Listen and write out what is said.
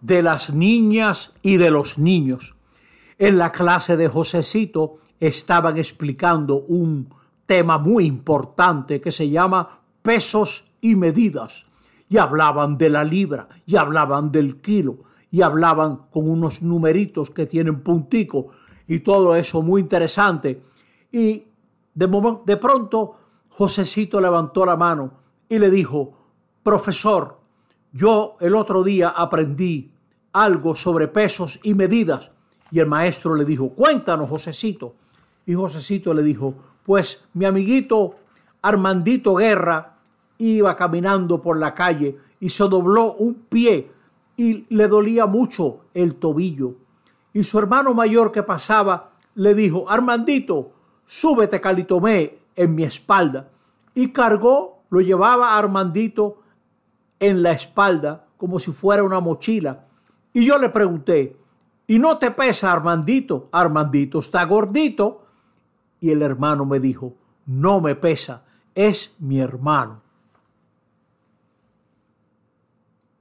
de las niñas y de los niños. En la clase de Josecito estaban explicando un tema muy importante que se llama pesos y medidas. Y hablaban de la libra, y hablaban del kilo, y hablaban con unos numeritos que tienen puntico, y todo eso muy interesante. Y de, de pronto Josecito levantó la mano y le dijo, profesor, yo el otro día aprendí algo sobre pesos y medidas. Y el maestro le dijo, cuéntanos, Josecito. Y Josecito le dijo, pues mi amiguito Armandito Guerra iba caminando por la calle y se dobló un pie y le dolía mucho el tobillo. Y su hermano mayor que pasaba le dijo, Armandito, súbete Calitomé en mi espalda. Y cargó, lo llevaba Armandito en la espalda como si fuera una mochila. Y yo le pregunté, ¿y no te pesa Armandito? Armandito está gordito. Y el hermano me dijo, no me pesa, es mi hermano.